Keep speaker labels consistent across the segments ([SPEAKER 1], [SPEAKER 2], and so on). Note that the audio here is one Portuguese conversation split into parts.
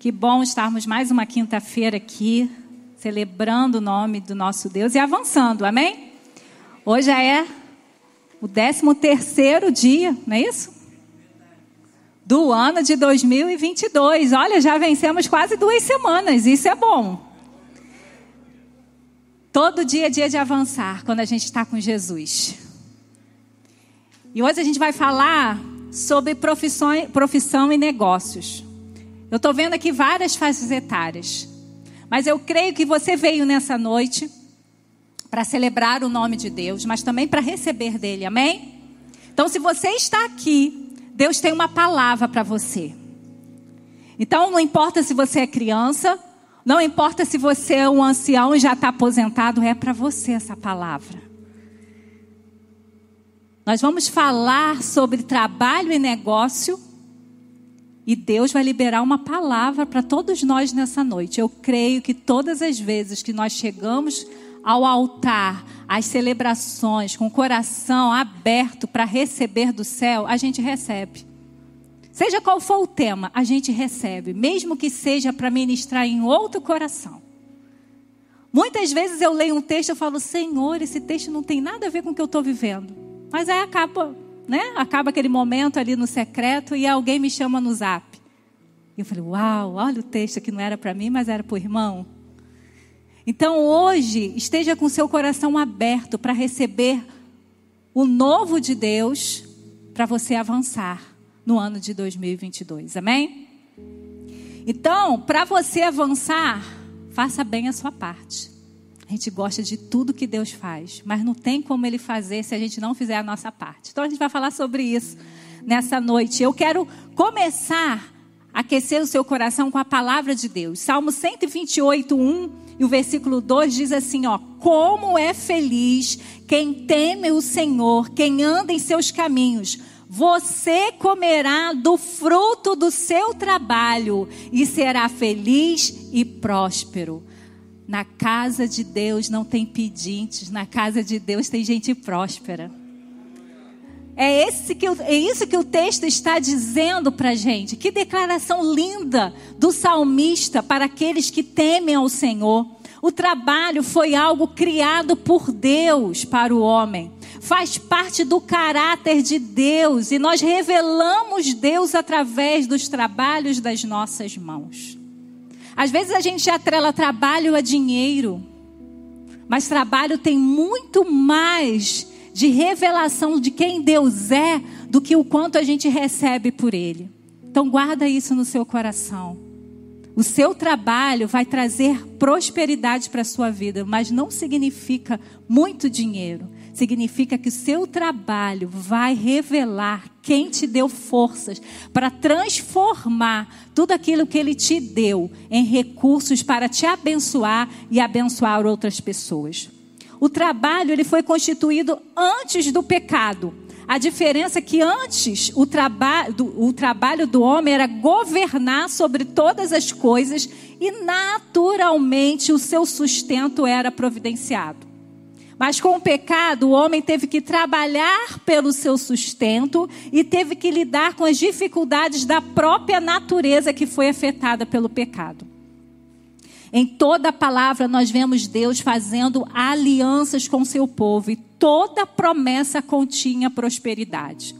[SPEAKER 1] Que bom estarmos mais uma quinta-feira aqui, celebrando o nome do nosso Deus e avançando, amém? Hoje é o 13 terceiro dia, não é isso? Do ano de 2022. Olha, já vencemos quase duas semanas, isso é bom. Todo dia é dia de avançar quando a gente está com Jesus. E hoje a gente vai falar sobre profissão e negócios. Eu estou vendo aqui várias faixas etárias. Mas eu creio que você veio nessa noite para celebrar o nome de Deus, mas também para receber dele, amém? Então, se você está aqui, Deus tem uma palavra para você. Então, não importa se você é criança, não importa se você é um ancião e já está aposentado, é para você essa palavra. Nós vamos falar sobre trabalho e negócio e Deus vai liberar uma palavra para todos nós nessa noite. Eu creio que todas as vezes que nós chegamos ao altar, às celebrações, com o coração aberto para receber do céu, a gente recebe. Seja qual for o tema, a gente recebe, mesmo que seja para ministrar em outro coração. Muitas vezes eu leio um texto e falo, Senhor, esse texto não tem nada a ver com o que eu estou vivendo. Mas aí acaba né? Acaba aquele momento ali no secreto e alguém me chama no zap. E eu falei, uau, olha o texto que não era para mim, mas era para o irmão. Então hoje, esteja com seu coração aberto para receber o novo de Deus para você avançar no ano de 2022. Amém? Então, para você avançar, faça bem a sua parte. A gente gosta de tudo que Deus faz, mas não tem como Ele fazer se a gente não fizer a nossa parte. Então a gente vai falar sobre isso nessa noite. Eu quero começar a aquecer o seu coração com a palavra de Deus. Salmo 128, 1 e o versículo 2 diz assim: ó, como é feliz quem teme o Senhor, quem anda em seus caminhos. Você comerá do fruto do seu trabalho e será feliz e próspero. Na casa de Deus não tem pedintes, na casa de Deus tem gente próspera. É, esse que, é isso que o texto está dizendo para a gente. Que declaração linda do salmista para aqueles que temem ao Senhor. O trabalho foi algo criado por Deus para o homem. Faz parte do caráter de Deus e nós revelamos Deus através dos trabalhos das nossas mãos. Às vezes a gente atrela trabalho a dinheiro, mas trabalho tem muito mais de revelação de quem Deus é do que o quanto a gente recebe por Ele. Então guarda isso no seu coração. O seu trabalho vai trazer prosperidade para a sua vida, mas não significa muito dinheiro significa que o seu trabalho vai revelar quem te deu forças para transformar tudo aquilo que ele te deu em recursos para te abençoar e abençoar outras pessoas. O trabalho ele foi constituído antes do pecado. A diferença é que antes o, traba do, o trabalho do homem era governar sobre todas as coisas e naturalmente o seu sustento era providenciado. Mas com o pecado, o homem teve que trabalhar pelo seu sustento e teve que lidar com as dificuldades da própria natureza que foi afetada pelo pecado. Em toda a palavra nós vemos Deus fazendo alianças com seu povo e toda promessa continha prosperidade.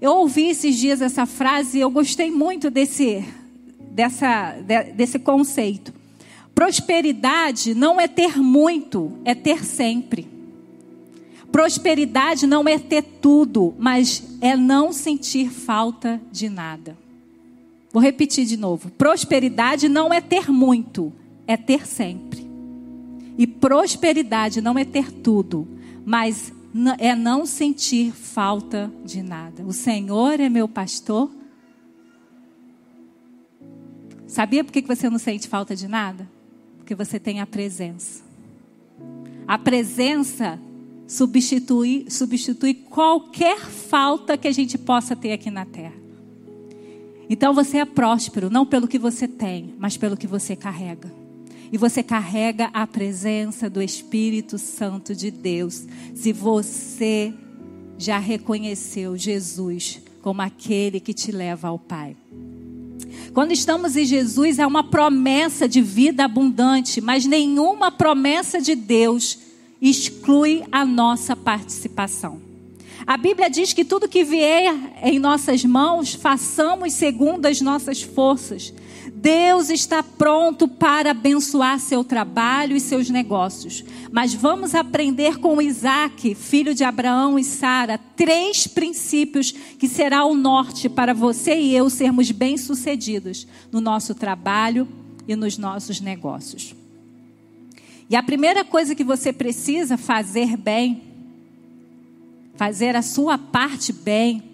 [SPEAKER 1] Eu ouvi esses dias essa frase e eu gostei muito desse, dessa, desse conceito. Prosperidade não é ter muito, é ter sempre. Prosperidade não é ter tudo, mas é não sentir falta de nada. Vou repetir de novo. Prosperidade não é ter muito, é ter sempre. E prosperidade não é ter tudo, mas é não sentir falta de nada. O Senhor é meu pastor. Sabia por que você não sente falta de nada? Porque você tem a presença. A presença substitui, substitui qualquer falta que a gente possa ter aqui na terra. Então você é próspero, não pelo que você tem, mas pelo que você carrega. E você carrega a presença do Espírito Santo de Deus. Se você já reconheceu Jesus como aquele que te leva ao Pai. Quando estamos em Jesus, é uma promessa de vida abundante, mas nenhuma promessa de Deus exclui a nossa participação. A Bíblia diz que tudo que vier em nossas mãos, façamos segundo as nossas forças. Deus está pronto para abençoar seu trabalho e seus negócios. Mas vamos aprender com Isaac, filho de Abraão e Sara, três princípios que será o norte para você e eu sermos bem-sucedidos no nosso trabalho e nos nossos negócios. E a primeira coisa que você precisa fazer bem fazer a sua parte bem,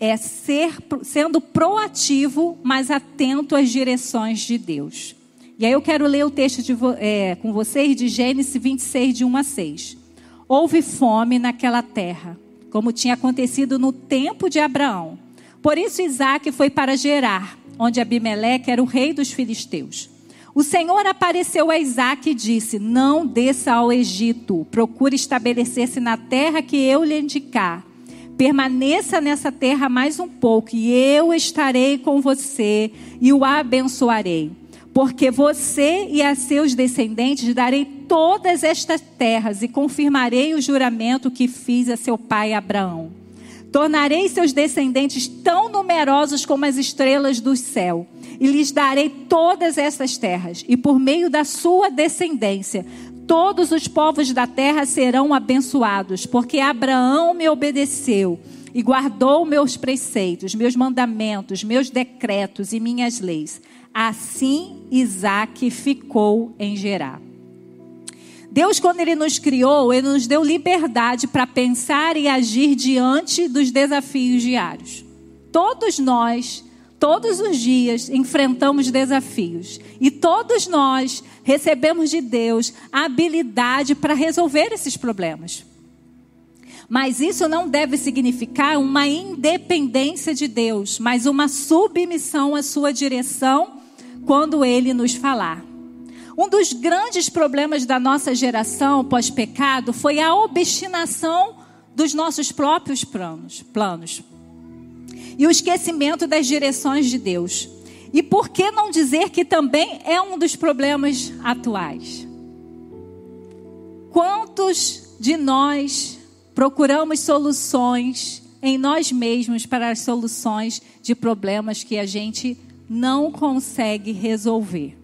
[SPEAKER 1] é ser sendo proativo, mas atento às direções de Deus. E aí eu quero ler o texto de, é, com vocês de Gênesis 26, de 1 a 6. Houve fome naquela terra, como tinha acontecido no tempo de Abraão. Por isso Isaac foi para Gerar, onde Abimeleque era o rei dos filisteus. O Senhor apareceu a Isaac e disse: Não desça ao Egito, procure estabelecer-se na terra que eu lhe indicar. Permaneça nessa terra mais um pouco, e eu estarei com você e o abençoarei. Porque você e a seus descendentes darei todas estas terras e confirmarei o juramento que fiz a seu pai Abraão. Tornarei seus descendentes tão numerosos como as estrelas do céu e lhes darei todas essas terras, e por meio da sua descendência, todos os povos da terra serão abençoados, porque Abraão me obedeceu e guardou meus preceitos, meus mandamentos, meus decretos e minhas leis. Assim Isaac ficou em Gerar. Deus, quando Ele nos criou, Ele nos deu liberdade para pensar e agir diante dos desafios diários. Todos nós Todos os dias enfrentamos desafios e todos nós recebemos de Deus a habilidade para resolver esses problemas. Mas isso não deve significar uma independência de Deus, mas uma submissão à sua direção quando ele nos falar. Um dos grandes problemas da nossa geração pós-pecado foi a obstinação dos nossos próprios planos. planos e o esquecimento das direções de Deus. E por que não dizer que também é um dos problemas atuais? Quantos de nós procuramos soluções em nós mesmos para as soluções de problemas que a gente não consegue resolver?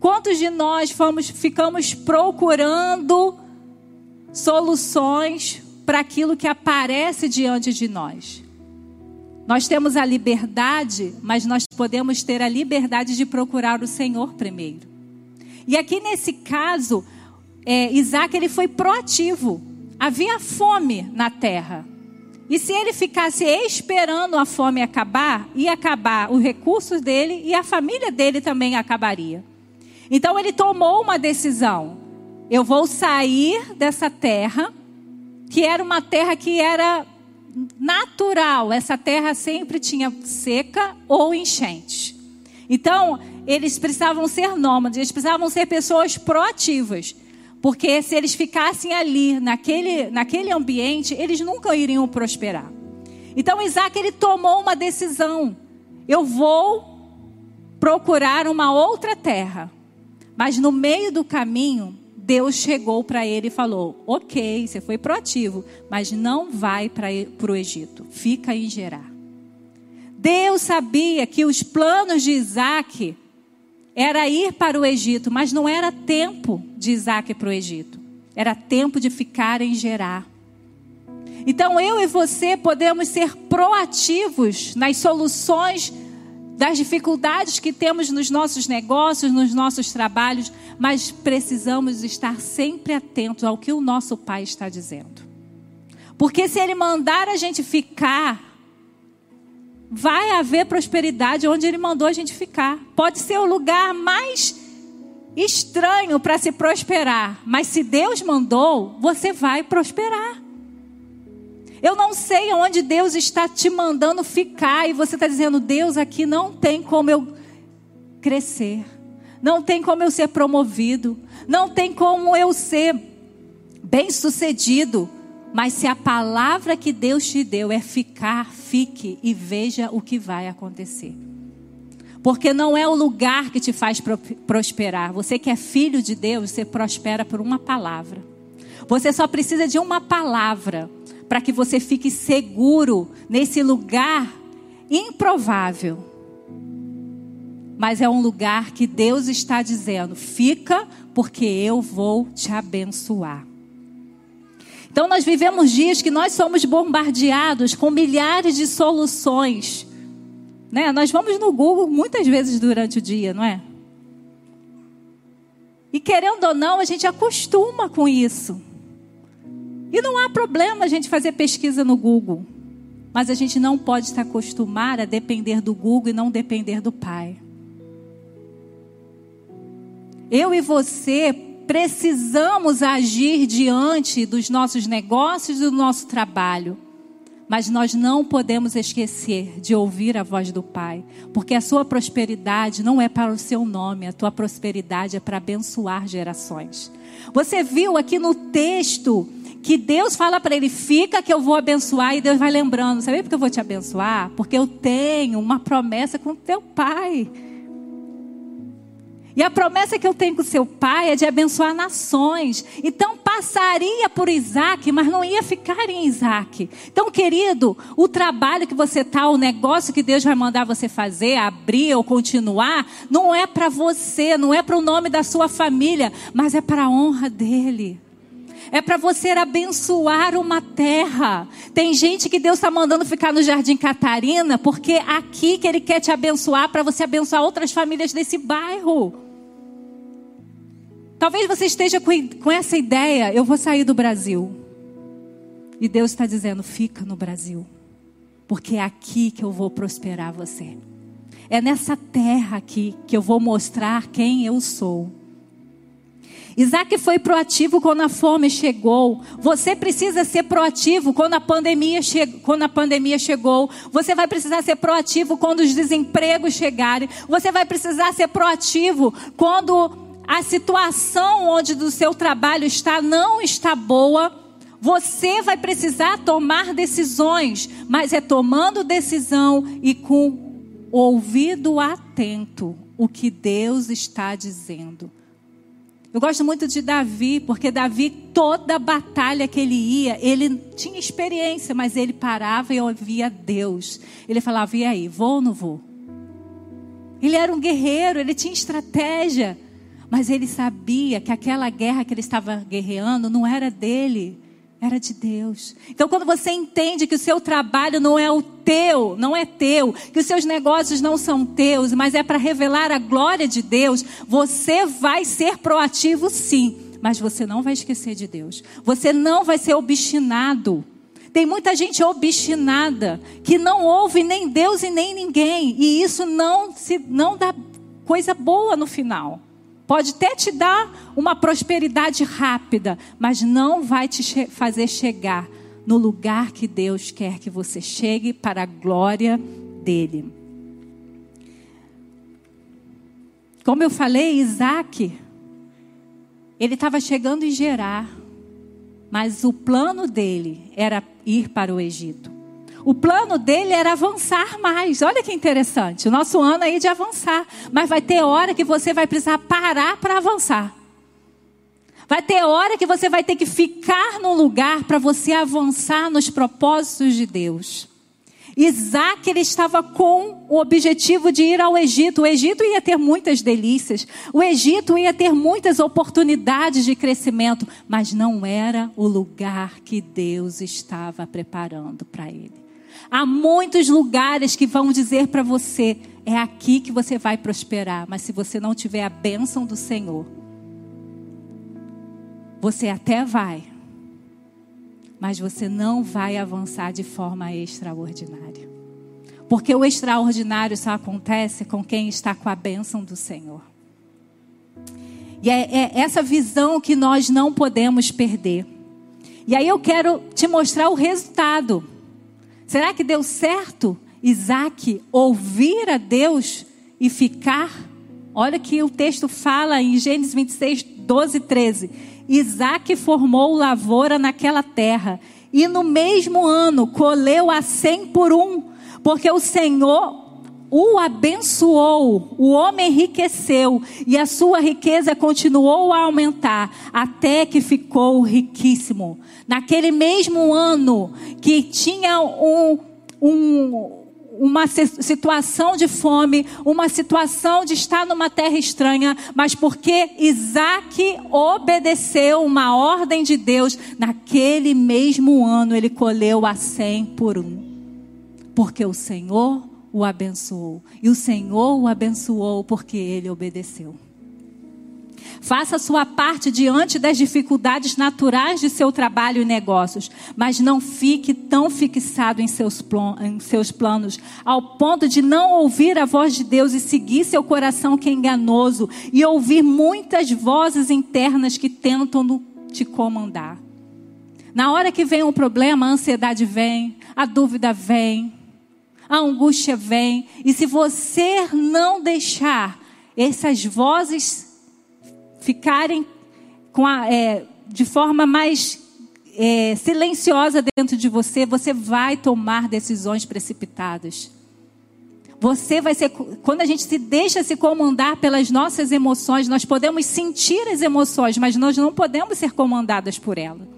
[SPEAKER 1] Quantos de nós fomos, ficamos procurando soluções para aquilo que aparece diante de nós? Nós temos a liberdade, mas nós podemos ter a liberdade de procurar o Senhor primeiro. E aqui nesse caso, é, Isaac ele foi proativo. Havia fome na terra. E se ele ficasse esperando a fome acabar, ia acabar os recursos dele e a família dele também acabaria. Então ele tomou uma decisão. Eu vou sair dessa terra, que era uma terra que era natural, essa terra sempre tinha seca ou enchente. Então, eles precisavam ser nômades, eles precisavam ser pessoas proativas. Porque se eles ficassem ali, naquele, naquele ambiente, eles nunca iriam prosperar. Então, Isaac, ele tomou uma decisão. Eu vou procurar uma outra terra. Mas no meio do caminho, Deus chegou para ele e falou: Ok, você foi proativo, mas não vai para o Egito, fica em Gerar. Deus sabia que os planos de Isaac era ir para o Egito, mas não era tempo de Isaac para o Egito, era tempo de ficar em Gerar. Então eu e você podemos ser proativos nas soluções das dificuldades que temos nos nossos negócios, nos nossos trabalhos, mas precisamos estar sempre atentos ao que o nosso Pai está dizendo. Porque se Ele mandar a gente ficar, vai haver prosperidade onde Ele mandou a gente ficar. Pode ser o lugar mais estranho para se prosperar, mas se Deus mandou, você vai prosperar. Eu não sei onde Deus está te mandando ficar e você está dizendo: Deus, aqui não tem como eu crescer, não tem como eu ser promovido, não tem como eu ser bem-sucedido. Mas se a palavra que Deus te deu é ficar, fique e veja o que vai acontecer. Porque não é o lugar que te faz prosperar. Você que é filho de Deus, você prospera por uma palavra. Você só precisa de uma palavra para que você fique seguro nesse lugar improvável. Mas é um lugar que Deus está dizendo: fica, porque eu vou te abençoar. Então, nós vivemos dias que nós somos bombardeados com milhares de soluções. Né? Nós vamos no Google muitas vezes durante o dia, não é? E querendo ou não, a gente acostuma com isso. E não há problema a gente fazer pesquisa no Google. Mas a gente não pode se acostumar a depender do Google e não depender do Pai. Eu e você precisamos agir diante dos nossos negócios e do nosso trabalho. Mas nós não podemos esquecer de ouvir a voz do Pai, porque a sua prosperidade não é para o seu nome, a tua prosperidade é para abençoar gerações. Você viu aqui no texto que Deus fala para ele: fica que eu vou abençoar, e Deus vai lembrando: sabe por que eu vou te abençoar? Porque eu tenho uma promessa com teu pai. E a promessa que eu tenho com seu pai é de abençoar nações. Então passaria por Isaac, mas não ia ficar em Isaac. Então, querido, o trabalho que você está, o negócio que Deus vai mandar você fazer, abrir ou continuar, não é para você, não é para o nome da sua família, mas é para a honra dele é para você abençoar uma terra. Tem gente que Deus está mandando ficar no Jardim Catarina, porque é aqui que Ele quer te abençoar, para você abençoar outras famílias desse bairro. Talvez você esteja com essa ideia: eu vou sair do Brasil. E Deus está dizendo: fica no Brasil, porque é aqui que eu vou prosperar você. É nessa terra aqui que eu vou mostrar quem eu sou. Isaac foi proativo quando a fome chegou. Você precisa ser proativo quando a pandemia, che quando a pandemia chegou. Você vai precisar ser proativo quando os desempregos chegarem. Você vai precisar ser proativo quando a situação onde do seu trabalho está não está boa. Você vai precisar tomar decisões, mas é tomando decisão e com ouvido atento o que Deus está dizendo. Eu gosto muito de Davi, porque Davi, toda batalha que ele ia, ele tinha experiência, mas ele parava e ouvia Deus. Ele falava: e aí, vou ou não vou? Ele era um guerreiro, ele tinha estratégia, mas ele sabia que aquela guerra que ele estava guerreando não era dele, era de Deus. Então, quando você entende que o seu trabalho não é o teu, não é teu, que os seus negócios não são teus, mas é para revelar a glória de Deus, você vai ser proativo sim, mas você não vai esquecer de Deus. Você não vai ser obstinado. Tem muita gente obstinada que não ouve nem Deus e nem ninguém, e isso não se não dá coisa boa no final. Pode até te dar uma prosperidade rápida, mas não vai te che fazer chegar no lugar que Deus quer que você chegue para a glória dele. Como eu falei, Isaac, ele estava chegando em Gerar, mas o plano dele era ir para o Egito. O plano dele era avançar mais. Olha que interessante. O nosso ano aí de avançar. Mas vai ter hora que você vai precisar parar para avançar. Vai ter hora que você vai ter que ficar num lugar para você avançar nos propósitos de Deus. Isaac ele estava com o objetivo de ir ao Egito. O Egito ia ter muitas delícias, o Egito ia ter muitas oportunidades de crescimento, mas não era o lugar que Deus estava preparando para ele. Há muitos lugares que vão dizer para você: é aqui que você vai prosperar, mas se você não tiver a bênção do Senhor, você até vai, mas você não vai avançar de forma extraordinária. Porque o extraordinário só acontece com quem está com a bênção do Senhor. E é, é essa visão que nós não podemos perder. E aí eu quero te mostrar o resultado. Será que deu certo Isaac ouvir a Deus e ficar? Olha que o texto fala em Gênesis 26, 12 e 13. Isaac formou lavoura naquela terra e no mesmo ano colheu a cem por um, porque o Senhor o abençoou, o homem enriqueceu e a sua riqueza continuou a aumentar até que ficou riquíssimo. Naquele mesmo ano que tinha um, um uma situação de fome, uma situação de estar numa terra estranha, mas porque Isaac obedeceu uma ordem de Deus, naquele mesmo ano ele colheu a cem por um. Porque o Senhor o abençoou. E o Senhor o abençoou porque ele obedeceu. Faça sua parte diante das dificuldades naturais de seu trabalho e negócios, mas não fique tão fixado em seus, em seus planos, ao ponto de não ouvir a voz de Deus e seguir seu coração que é enganoso e ouvir muitas vozes internas que tentam te comandar. Na hora que vem um problema, a ansiedade vem, a dúvida vem, a angústia vem, e se você não deixar essas vozes ficarem a, é, de forma mais é, silenciosa dentro de você, você vai tomar decisões precipitadas. Você vai ser, quando a gente se deixa se comandar pelas nossas emoções, nós podemos sentir as emoções, mas nós não podemos ser comandadas por elas.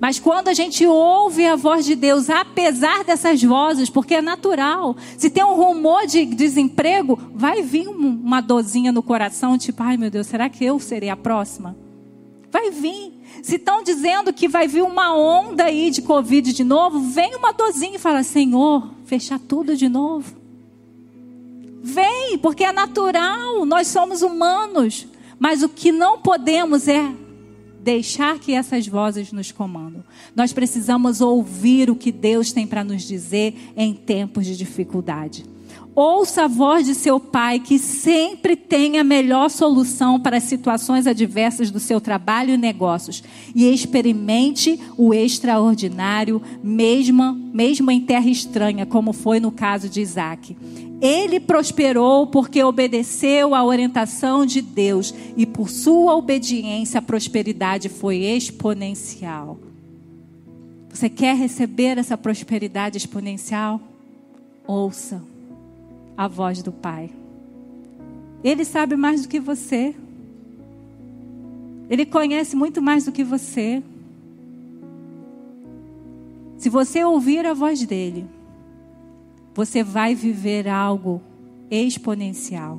[SPEAKER 1] Mas quando a gente ouve a voz de Deus, apesar dessas vozes, porque é natural, se tem um rumor de desemprego, vai vir uma dorzinha no coração, tipo, ai meu Deus, será que eu serei a próxima? Vai vir. Se estão dizendo que vai vir uma onda aí de Covid de novo, vem uma dorzinha e fala: Senhor, fechar tudo de novo. Vem, porque é natural, nós somos humanos. Mas o que não podemos é deixar que essas vozes nos comandam. Nós precisamos ouvir o que Deus tem para nos dizer em tempos de dificuldade. Ouça a voz de seu pai, que sempre tem a melhor solução para as situações adversas do seu trabalho e negócios. E experimente o extraordinário, mesmo, mesmo em terra estranha, como foi no caso de Isaac. Ele prosperou porque obedeceu à orientação de Deus e por sua obediência a prosperidade foi exponencial. Você quer receber essa prosperidade exponencial? Ouça a voz do Pai. Ele sabe mais do que você. Ele conhece muito mais do que você. Se você ouvir a voz dele, você vai viver algo exponencial.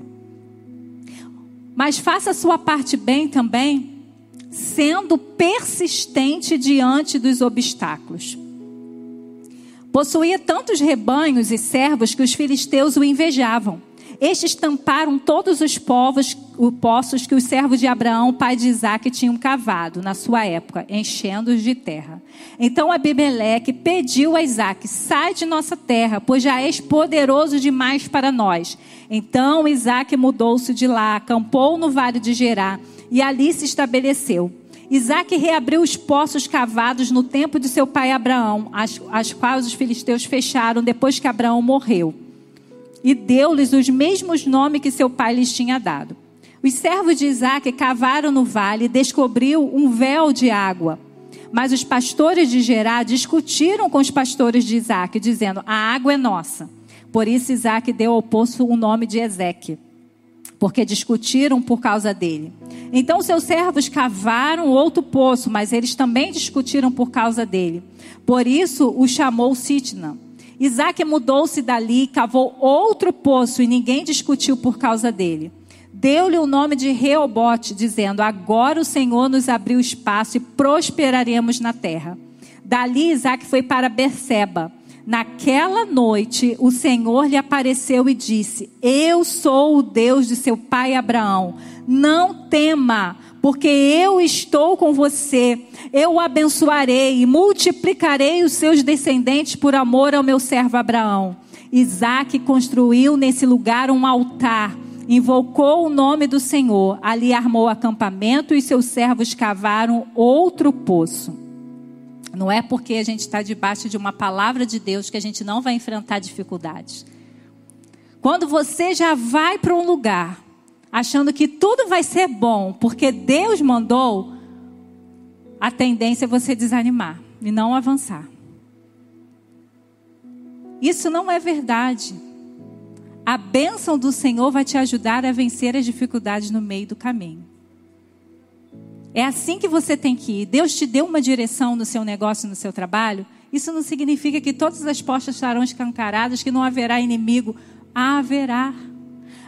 [SPEAKER 1] Mas faça a sua parte bem também, sendo persistente diante dos obstáculos. Possuía tantos rebanhos e servos que os filisteus o invejavam. Estes tamparam todos os povos, os poços que os servos de Abraão, pai de Isaac, tinham cavado na sua época, enchendo-os de terra. Então Abimeleque pediu a Isaac: sai de nossa terra, pois já és poderoso demais para nós. Então Isaac mudou-se de lá, acampou no vale de Gerá e ali se estabeleceu. Isaac reabriu os poços cavados no tempo de seu pai Abraão, as, as quais os filisteus fecharam depois que Abraão morreu e deu-lhes os mesmos nomes que seu pai lhes tinha dado. Os servos de Isaac cavaram no vale e descobriu um véu de água. Mas os pastores de Gerá discutiram com os pastores de Isaac, dizendo: A água é nossa. Por isso Isaac deu ao poço o nome de Ezeque, porque discutiram por causa dele. Então seus servos cavaram outro poço, mas eles também discutiram por causa dele. Por isso o chamou Sitna. Isaac mudou-se dali, cavou outro poço e ninguém discutiu por causa dele. Deu-lhe o nome de Reobote, dizendo: Agora o Senhor nos abriu espaço e prosperaremos na terra. Dali Isaac foi para Berseba. Naquela noite, o Senhor lhe apareceu e disse: Eu sou o Deus de seu pai Abraão. Não tema, porque eu estou com você. Eu o abençoarei e multiplicarei os seus descendentes por amor ao meu servo Abraão. Isaac construiu nesse lugar um altar, invocou o nome do Senhor, ali armou acampamento e seus servos cavaram outro poço. Não é porque a gente está debaixo de uma palavra de Deus que a gente não vai enfrentar dificuldades. Quando você já vai para um lugar achando que tudo vai ser bom porque Deus mandou, a tendência é você desanimar e não avançar. Isso não é verdade. A bênção do Senhor vai te ajudar a vencer as dificuldades no meio do caminho. É assim que você tem que ir. Deus te deu uma direção no seu negócio, no seu trabalho. Isso não significa que todas as portas estarão escancaradas, que não haverá inimigo. Haverá.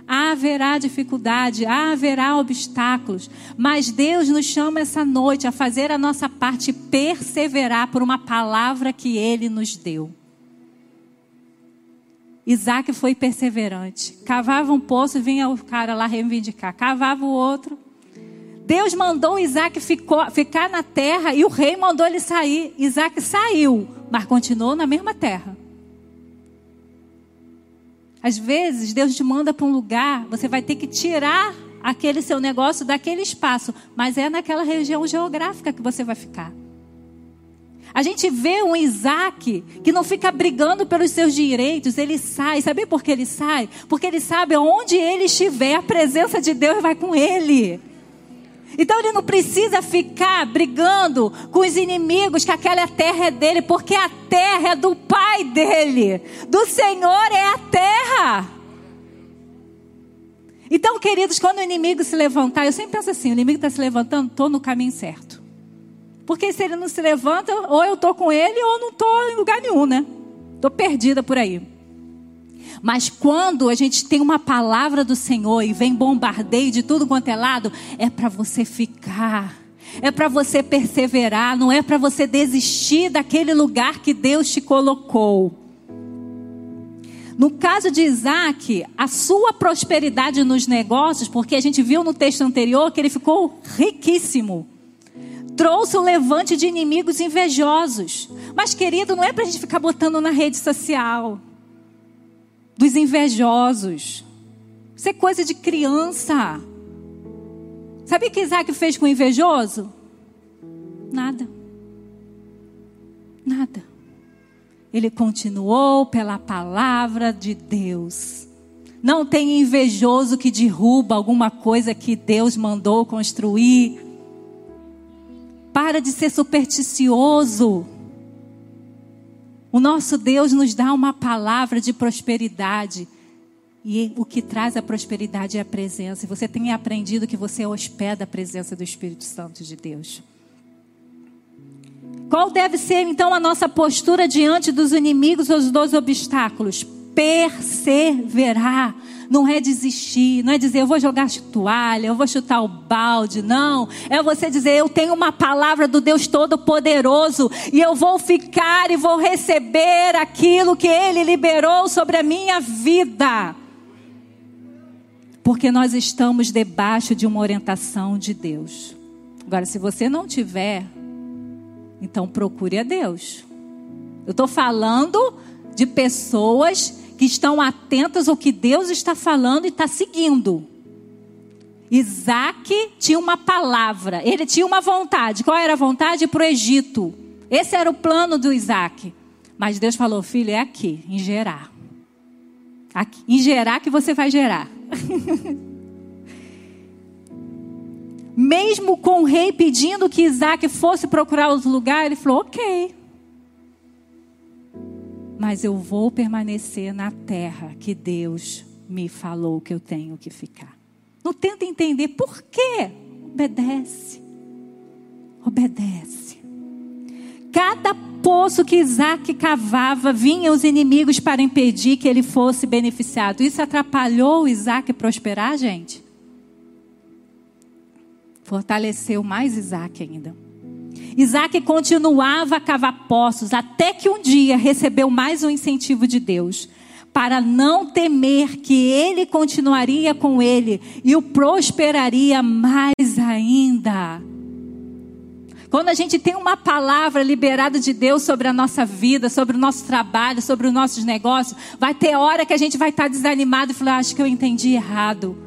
[SPEAKER 1] Haverá dificuldade, haverá obstáculos. Mas Deus nos chama essa noite a fazer a nossa parte e perseverar por uma palavra que Ele nos deu. Isaac foi perseverante. Cavava um poço, vinha o cara lá reivindicar. Cavava o outro. Deus mandou Isaac ficou, ficar na terra e o rei mandou ele sair. Isaac saiu, mas continuou na mesma terra. Às vezes, Deus te manda para um lugar, você vai ter que tirar aquele seu negócio daquele espaço, mas é naquela região geográfica que você vai ficar. A gente vê um Isaac que não fica brigando pelos seus direitos, ele sai. Sabe por que ele sai? Porque ele sabe onde ele estiver, a presença de Deus vai com ele. Então ele não precisa ficar brigando com os inimigos, que aquela terra é dele, porque a terra é do pai dele. Do Senhor é a terra. Então, queridos, quando o inimigo se levantar, eu sempre penso assim: o inimigo está se levantando, estou no caminho certo. Porque se ele não se levanta, ou eu estou com ele, ou não estou em lugar nenhum, né? Estou perdida por aí. Mas quando a gente tem uma palavra do Senhor e vem bombardeio de tudo quanto é lado, é para você ficar. É para você perseverar, não é para você desistir daquele lugar que Deus te colocou. No caso de Isaac, a sua prosperidade nos negócios, porque a gente viu no texto anterior que ele ficou riquíssimo trouxe o levante de inimigos invejosos. Mas, querido, não é para a gente ficar botando na rede social dos invejosos. Isso é coisa de criança. Sabe o que Isaac fez com o invejoso? Nada. Nada. Ele continuou pela palavra de Deus. Não tem invejoso que derruba alguma coisa que Deus mandou construir. Para de ser supersticioso. O nosso Deus nos dá uma palavra de prosperidade. E o que traz a prosperidade é a presença. E você tem aprendido que você hospeda a presença do Espírito Santo de Deus. Qual deve ser então a nossa postura diante dos inimigos ou dos obstáculos? Perseverar não é desistir, não é dizer eu vou jogar toalha, eu vou chutar o balde, não. É você dizer eu tenho uma palavra do Deus Todo-Poderoso e eu vou ficar e vou receber aquilo que Ele liberou sobre a minha vida. Porque nós estamos debaixo de uma orientação de Deus. Agora, se você não tiver, então procure a Deus. Eu estou falando de pessoas que estão atentas ao que Deus está falando e está seguindo. Isaac tinha uma palavra, ele tinha uma vontade. Qual era a vontade? Para o Egito. Esse era o plano do Isaac. Mas Deus falou: filho, é aqui, em Gerar. Aqui, em Gerar que você vai gerar. Mesmo com o rei pedindo que Isaac fosse procurar outro lugar, ele falou: ok mas eu vou permanecer na terra que Deus me falou que eu tenho que ficar. Não tenta entender por quê. Obedece. Obedece. Cada poço que Isaac cavava, vinham os inimigos para impedir que ele fosse beneficiado. Isso atrapalhou Isaac prosperar, gente? Fortaleceu mais Isaac ainda. Isaac continuava a cavar poços até que um dia recebeu mais um incentivo de Deus para não temer que ele continuaria com ele e o prosperaria mais ainda. Quando a gente tem uma palavra liberada de Deus sobre a nossa vida, sobre o nosso trabalho, sobre os nossos negócios, vai ter hora que a gente vai estar desanimado e falar: acho que eu entendi errado.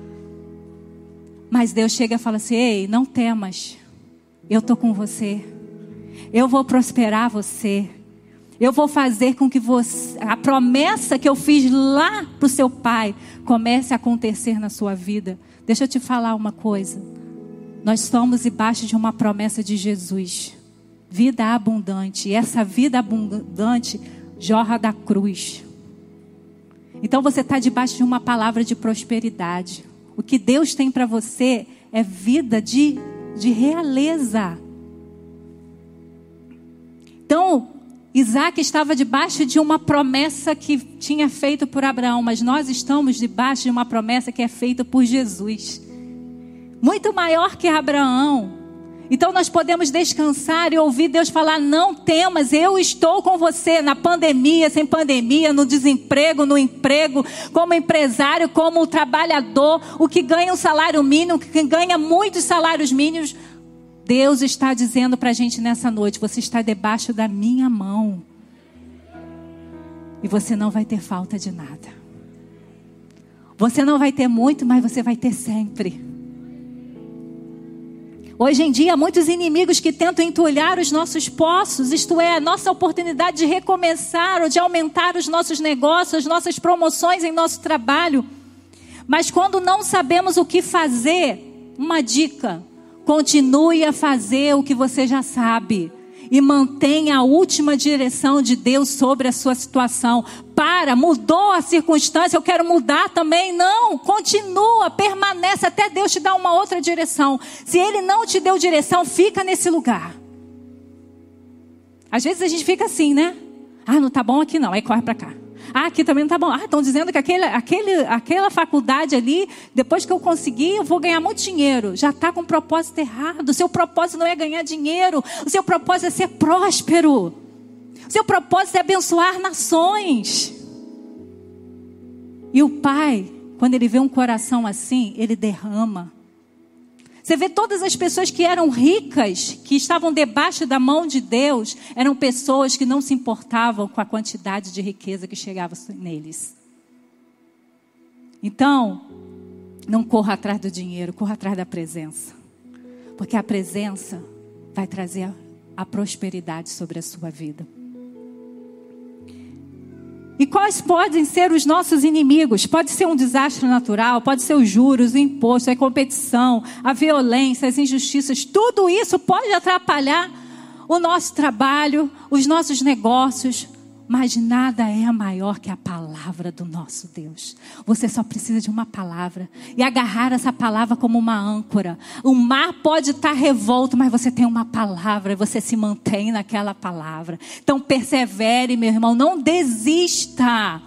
[SPEAKER 1] Mas Deus chega e fala assim: ei, não temas, eu estou com você. Eu vou prosperar você. Eu vou fazer com que você, a promessa que eu fiz lá para o seu pai comece a acontecer na sua vida. Deixa eu te falar uma coisa. Nós estamos debaixo de uma promessa de Jesus. Vida abundante. E essa vida abundante jorra da cruz. Então você está debaixo de uma palavra de prosperidade. O que Deus tem para você é vida de, de realeza. Então, Isaac estava debaixo de uma promessa que tinha feito por Abraão, mas nós estamos debaixo de uma promessa que é feita por Jesus. Muito maior que Abraão. Então nós podemos descansar e ouvir Deus falar: não temas, eu estou com você na pandemia, sem pandemia, no desemprego, no emprego, como empresário, como trabalhador, o que ganha um salário mínimo, o que ganha muitos salários mínimos. Deus está dizendo para a gente nessa noite: você está debaixo da minha mão. E você não vai ter falta de nada. Você não vai ter muito, mas você vai ter sempre. Hoje em dia, muitos inimigos que tentam entulhar os nossos poços, isto é, a nossa oportunidade de recomeçar ou de aumentar os nossos negócios, as nossas promoções em nosso trabalho. Mas quando não sabemos o que fazer, uma dica: Continue a fazer o que você já sabe. E mantenha a última direção de Deus sobre a sua situação. Para, mudou a circunstância, eu quero mudar também. Não, continua, permanece até Deus te dar uma outra direção. Se Ele não te deu direção, fica nesse lugar. Às vezes a gente fica assim, né? Ah, não tá bom aqui não, aí corre para cá. Ah, aqui também não está bom. Ah, estão dizendo que aquele, aquele, aquela faculdade ali, depois que eu conseguir, eu vou ganhar muito dinheiro. Já está com um propósito errado. O seu propósito não é ganhar dinheiro. O seu propósito é ser próspero. O seu propósito é abençoar nações. E o pai, quando ele vê um coração assim, ele derrama. Você vê todas as pessoas que eram ricas, que estavam debaixo da mão de Deus, eram pessoas que não se importavam com a quantidade de riqueza que chegava neles. Então, não corra atrás do dinheiro, corra atrás da presença. Porque a presença vai trazer a, prosperidade sobre a sua vida. E quais podem ser os nossos inimigos? Pode ser um desastre natural, pode ser os juros, o imposto, a competição, a violência, as injustiças. Tudo isso pode atrapalhar o nosso trabalho, os nossos negócios, mas nada é maior que a palavra do nosso Deus. Você só precisa de uma palavra e agarrar essa palavra como uma âncora. O mar pode estar revolto, mas você tem uma palavra e você se mantém naquela palavra. Então persevere, meu irmão, não desista.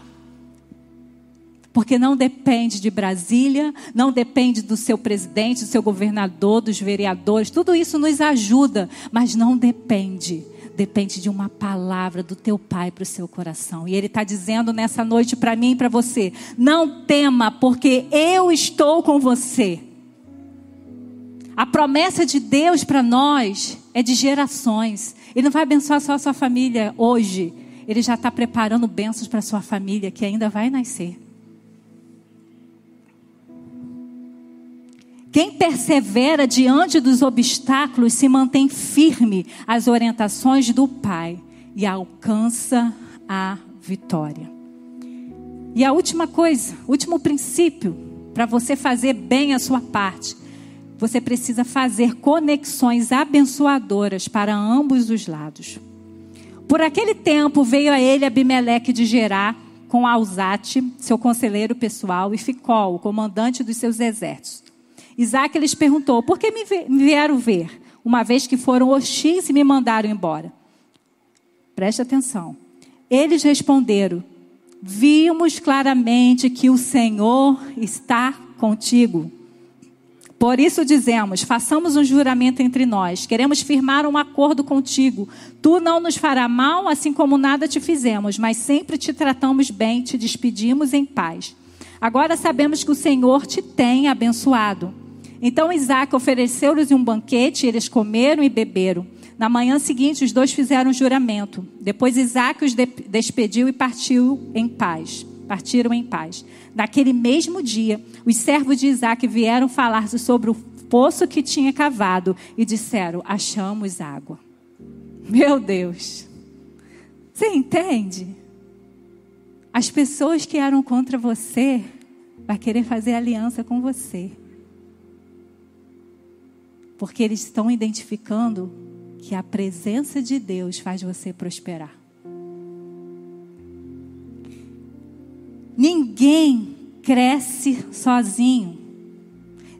[SPEAKER 1] Porque não depende de Brasília, não depende do seu presidente, do seu governador, dos vereadores, tudo isso nos ajuda, mas não depende depende de uma palavra do teu pai para o seu coração. E ele está dizendo nessa noite para mim e para você: não tema, porque eu estou com você. A promessa de Deus para nós é de gerações. Ele não vai abençoar só a sua família hoje. Ele já está preparando bênçãos para a sua família que ainda vai nascer. Quem persevera diante dos obstáculos se mantém firme às orientações do Pai e alcança a vitória. E a última coisa, último princípio, para você fazer bem a sua parte, você precisa fazer conexões abençoadoras para ambos os lados. Por aquele tempo veio a ele Abimeleque de Gerá com Alzate, seu conselheiro pessoal, e Ficol, o comandante dos seus exércitos. Isaac lhes perguntou: Por que me vieram ver, uma vez que foram hostis e me mandaram embora? Preste atenção. Eles responderam: Vimos claramente que o Senhor está contigo. Por isso dizemos: façamos um juramento entre nós. Queremos firmar um acordo contigo. Tu não nos fará mal, assim como nada te fizemos, mas sempre te tratamos bem, te despedimos em paz. Agora sabemos que o Senhor te tem abençoado. Então Isaac ofereceu-lhes um banquete, eles comeram e beberam. Na manhã seguinte, os dois fizeram um juramento. Depois Isaac os despediu e partiu em paz. Partiram em paz. Naquele mesmo dia, os servos de Isaac vieram falar-se sobre o poço que tinha cavado e disseram: Achamos água. Meu Deus. Você entende? As pessoas que eram contra você vai querer fazer aliança com você. Porque eles estão identificando que a presença de Deus faz você prosperar. Ninguém cresce sozinho.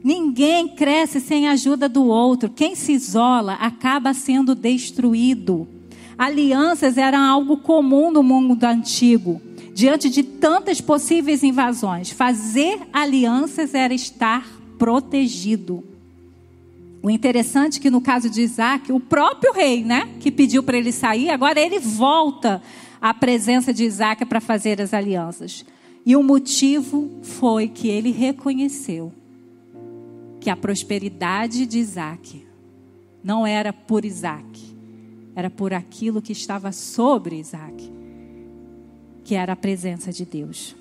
[SPEAKER 1] Ninguém cresce sem a ajuda do outro. Quem se isola acaba sendo destruído. Alianças eram algo comum no mundo antigo. Diante de tantas possíveis invasões, fazer alianças era estar protegido. O interessante é que no caso de Isaac, o próprio rei, né, que pediu para ele sair, agora ele volta à presença de Isaac para fazer as alianças. E o motivo foi que ele reconheceu que a prosperidade de Isaac não era por Isaac, era por aquilo que estava sobre Isaac, que era a presença de Deus.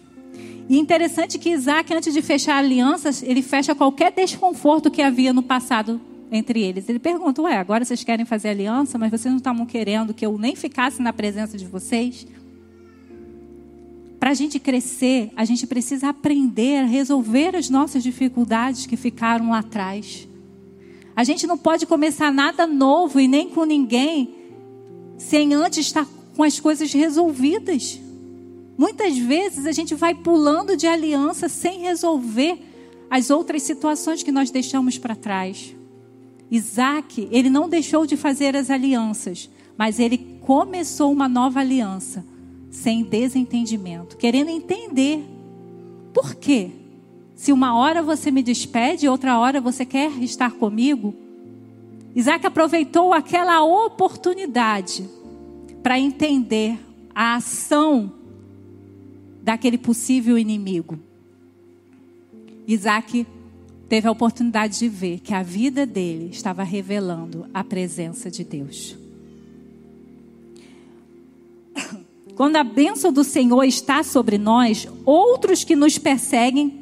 [SPEAKER 1] E interessante que Isaac, antes de fechar alianças, ele fecha qualquer desconforto que havia no passado entre eles. Ele pergunta: Ué, agora vocês querem fazer aliança, mas vocês não estavam querendo que eu nem ficasse na presença de vocês? Para a gente crescer, a gente precisa aprender a resolver as nossas dificuldades que ficaram lá atrás. A gente não pode começar nada novo e nem com ninguém sem antes estar com as coisas resolvidas. Muitas vezes a gente vai pulando de aliança sem resolver as outras situações que nós deixamos para trás. Isaac, ele não deixou de fazer as alianças, mas ele começou uma nova aliança, sem desentendimento, querendo entender por quê. Se uma hora você me despede, outra hora você quer estar comigo. Isaac aproveitou aquela oportunidade para entender a ação daquele possível inimigo. Isaac teve a oportunidade de ver que a vida dele estava revelando a presença de Deus. Quando a bênção do Senhor está sobre nós, outros que nos perseguem,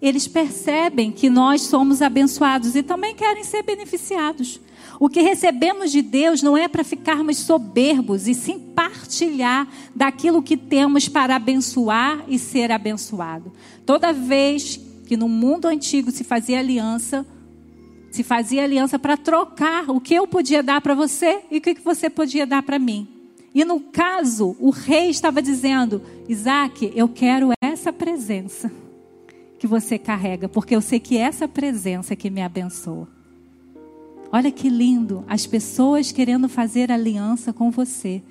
[SPEAKER 1] eles percebem que nós somos abençoados e também querem ser beneficiados. O que recebemos de Deus não é para ficarmos soberbos, e sim partilhar daquilo que temos para abençoar e ser abençoado. Toda vez que no mundo antigo se fazia aliança, se fazia aliança para trocar o que eu podia dar para você e o que você podia dar para mim. E no caso, o rei estava dizendo: Isaac, eu quero essa presença que você carrega, porque eu sei que essa presença que me abençoa. Olha que lindo, as pessoas querendo fazer aliança com você,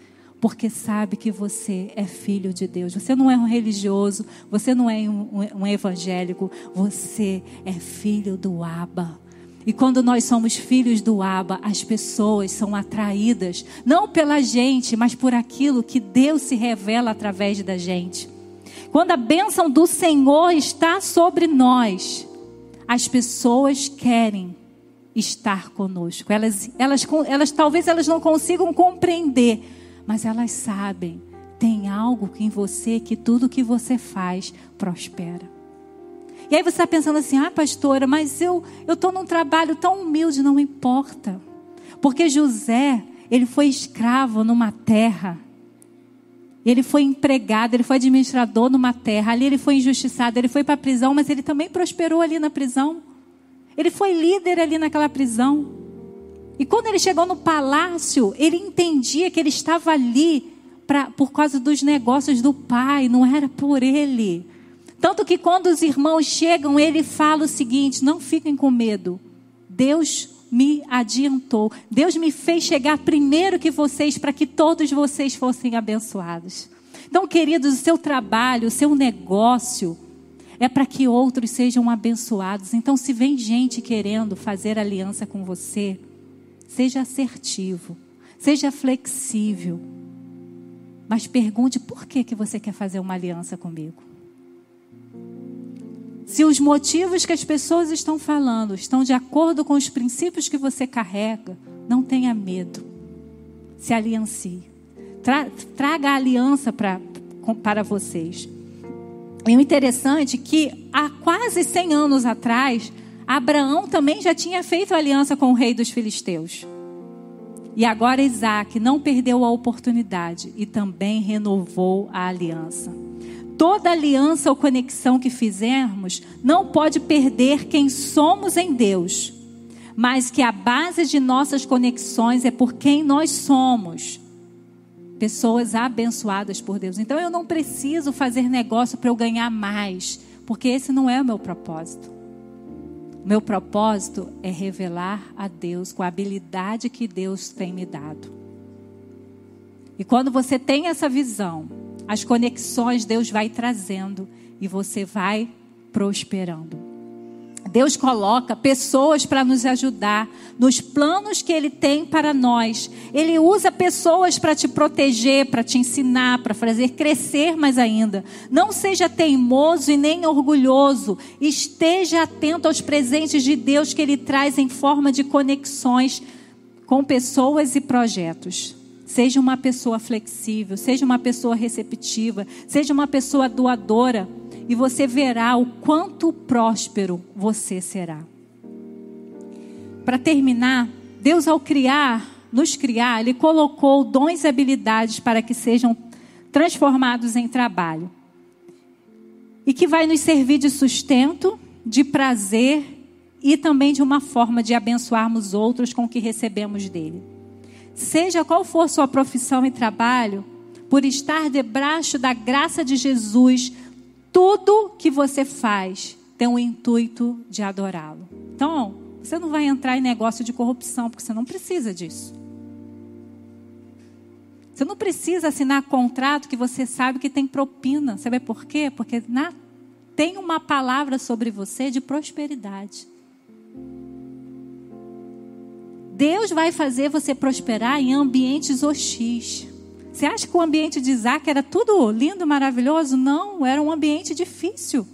[SPEAKER 1] porque sabe que você é filho de Deus. Você não é um religioso, você não é um, um evangélico, você é filho do Abba. E quando nós somos filhos do Abba, as pessoas são atraídas, não pela gente, mas por aquilo que Deus se revela através da gente. Quando a bênção do Senhor está sobre nós, as pessoas querem estar conosco. Elas, elas, elas talvez elas não consigam compreender, mas elas sabem. Tem algo em você que tudo que você faz prospera. E aí você está pensando assim, ah, pastora, mas eu estou num trabalho tão humilde, não importa, porque José ele foi escravo numa terra. Ele foi empregado, ele foi administrador numa terra. Ali ele foi injustiçado, ele foi para a prisão, mas ele também prosperou ali na prisão. Ele foi líder ali naquela prisão. E quando ele chegou no palácio, ele entendia que ele estava ali pra, por causa dos negócios do pai, não era por ele. Tanto que quando os irmãos chegam, ele fala o seguinte: não fiquem com medo. Deus me adiantou. Deus me fez chegar primeiro que vocês, para que todos vocês fossem abençoados. Então, queridos, o seu trabalho, o seu negócio, é para que outros sejam abençoados. Então, se vem gente querendo fazer aliança com você, seja assertivo, seja flexível, mas pergunte por que, que você quer fazer uma aliança comigo. Se os motivos que as pessoas estão falando estão de acordo com os princípios que você carrega, não tenha medo. Se aliancie. Tra traga a aliança pra, para vocês. E o interessante é que há quase 100 anos atrás, Abraão também já tinha feito aliança com o rei dos filisteus. E agora Isaac não perdeu a oportunidade e também renovou a aliança. Toda aliança ou conexão que fizermos não pode perder quem somos em Deus, mas que a base de nossas conexões é por quem nós somos. pessoas abençoadas por Deus. Então eu não preciso fazer negócio para eu ganhar mais, porque esse não é o meu propósito. Meu propósito é revelar a Deus com a habilidade que Deus tem me dado. E quando você tem essa visão, as conexões Deus vai trazendo e você vai prosperando. Deus coloca pessoas para nos ajudar nos planos que Ele tem para nós. Ele usa pessoas para te proteger, para te ensinar, para fazer crescer mais ainda. Não seja teimoso e nem orgulhoso. Esteja atento aos presentes de Deus que Ele traz em forma de conexões com pessoas e projetos. Seja uma pessoa flexível, seja uma pessoa receptiva, seja uma pessoa doadora e você verá o quanto próspero você será. Para terminar, Deus ao criar, nos criar, ele colocou dons e habilidades para que sejam transformados em trabalho. E que vai nos servir de sustento, de prazer e também de uma forma de abençoarmos outros com o que recebemos dele. Seja qual for sua profissão e trabalho, por estar debaixo da graça de Jesus, tudo que você faz tem o intuito de adorá-lo. Então, você não vai entrar em negócio de corrupção, porque você não precisa disso. Você não precisa assinar contrato que você sabe que tem propina. Sabe por quê? Porque na, tem uma palavra sobre você de prosperidade. Deus vai fazer você prosperar em ambientes hostis. Você acha que o ambiente de Isaac era tudo lindo, maravilhoso? Não, era um ambiente difícil.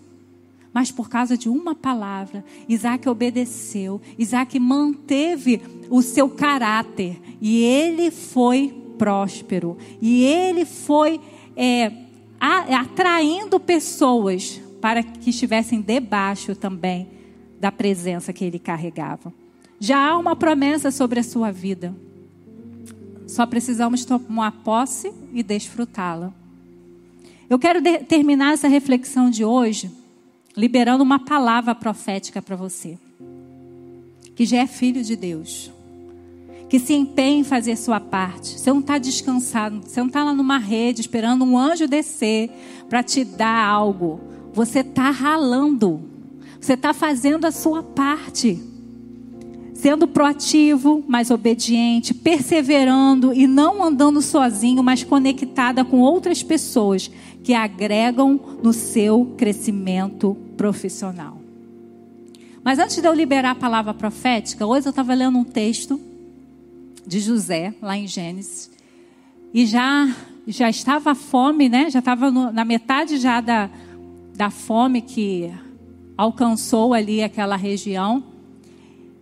[SPEAKER 1] Mas por causa de uma palavra, Isaac obedeceu, Isaac manteve o seu caráter e ele foi próspero. E ele foi é, atraindo pessoas para que estivessem debaixo também da presença que ele carregava. Já há uma promessa sobre a sua vida. Só precisamos tomar posse e desfrutá-la. Eu quero terminar essa reflexão de hoje liberando uma palavra profética para você, que já é filho de Deus, que se empenhe em fazer sua parte. Você não está descansado, você não está lá numa rede esperando um anjo descer para te dar algo. Você está ralando, você está fazendo a sua parte sendo proativo, mas obediente, perseverando e não andando sozinho, mas conectada com outras pessoas que agregam no seu crescimento profissional. Mas antes de eu liberar a palavra profética, hoje eu estava lendo um texto de José, lá em Gênesis, e já já estava a fome, né? Já estava na metade já da, da fome que alcançou ali aquela região.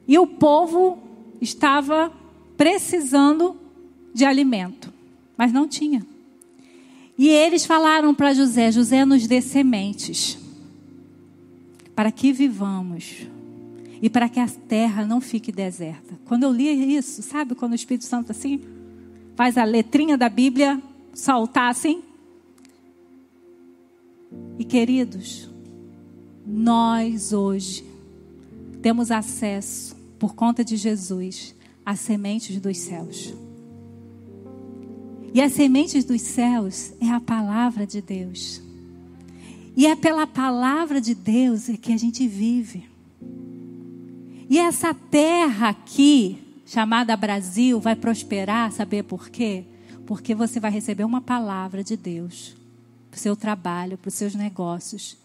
[SPEAKER 1] E o povo estava precisando de alimento, mas não tinha. E eles falaram para José: José, nos dê sementes, para que vivamos e para que a terra não fique deserta. Quando eu li isso, sabe quando o Espírito Santo assim faz a letrinha da Bíblia saltar assim? E queridos, nós hoje temos acesso por conta de Jesus, as sementes dos céus. E as sementes dos céus é a palavra de Deus. E é pela palavra de Deus é que a gente vive. E essa terra aqui, chamada Brasil, vai prosperar, saber por quê? Porque você vai receber uma palavra de Deus para o seu trabalho, para os seus negócios.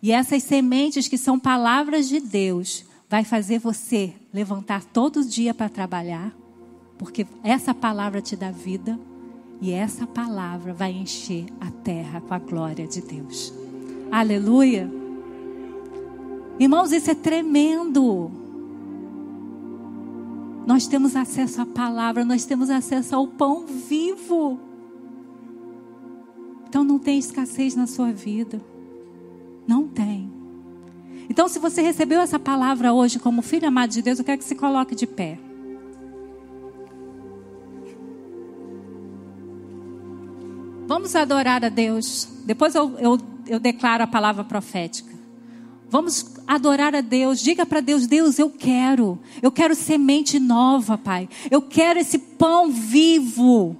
[SPEAKER 1] E essas sementes que são palavras de Deus vai fazer você levantar todo dia para trabalhar, porque essa palavra te dá vida e essa palavra vai encher a terra com a glória de Deus. Aleluia. Irmãos, isso é tremendo. Nós temos acesso à palavra, nós temos acesso ao pão vivo. Então não tem escassez na sua vida. Então, se você recebeu essa palavra hoje como filho amado de Deus, eu quero que se coloque de pé. Vamos adorar a Deus. Depois eu, eu, eu declaro a palavra profética. Vamos adorar a Deus. Diga para Deus: Deus, eu quero. Eu quero semente nova, Pai. Eu quero esse pão vivo.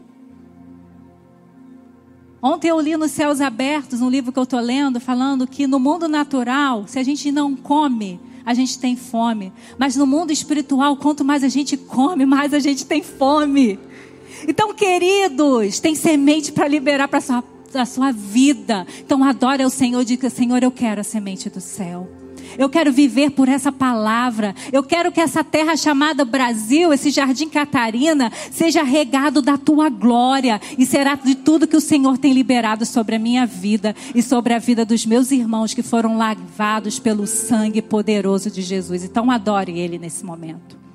[SPEAKER 1] Ontem eu li nos Céus Abertos, um livro que eu estou lendo, falando que no mundo natural, se a gente não come, a gente tem fome. Mas no mundo espiritual, quanto mais a gente come, mais a gente tem fome. Então, queridos, tem semente para liberar para a sua, sua vida. Então, adore ao Senhor e diga: Senhor, eu quero a semente do céu. Eu quero viver por essa palavra. Eu quero que essa terra chamada Brasil, esse jardim Catarina, seja regado da tua glória e será de tudo que o Senhor tem liberado sobre a minha vida e sobre a vida dos meus irmãos que foram lavados pelo sangue poderoso de Jesus. Então adore ele nesse momento.